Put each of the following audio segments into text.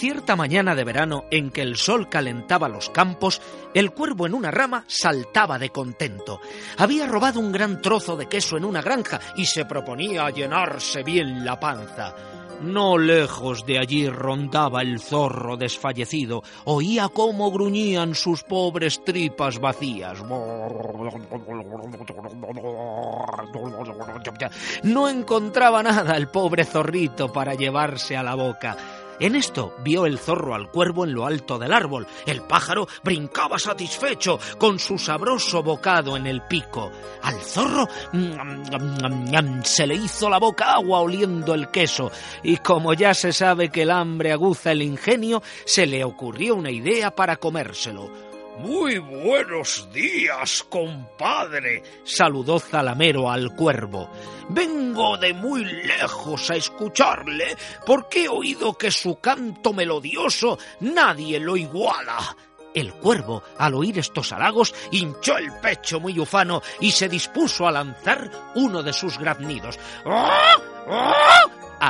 Cierta mañana de verano en que el sol calentaba los campos, el cuervo en una rama saltaba de contento. Había robado un gran trozo de queso en una granja y se proponía llenarse bien la panza. No lejos de allí rondaba el zorro desfallecido, oía cómo gruñían sus pobres tripas vacías. No encontraba nada el pobre zorrito para llevarse a la boca. En esto vio el zorro al cuervo en lo alto del árbol. El pájaro brincaba satisfecho con su sabroso bocado en el pico. Al zorro se le hizo la boca agua oliendo el queso y como ya se sabe que el hambre aguza el ingenio, se le ocurrió una idea para comérselo. Muy buenos días, compadre, saludó Zalamero al cuervo. Vengo de muy lejos a escucharle, porque he oído que su canto melodioso nadie lo iguala. El cuervo, al oír estos halagos, hinchó el pecho muy ufano y se dispuso a lanzar uno de sus graznidos. ¡Ah! ¡Ah!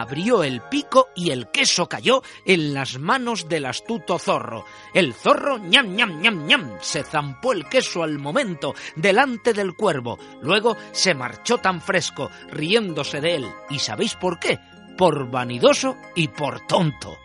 Abrió el pico y el queso cayó en las manos del astuto zorro. El zorro, ñam, ñam, ñam, ñam, se zampó el queso al momento delante del cuervo. Luego se marchó tan fresco, riéndose de él. ¿Y sabéis por qué? Por vanidoso y por tonto.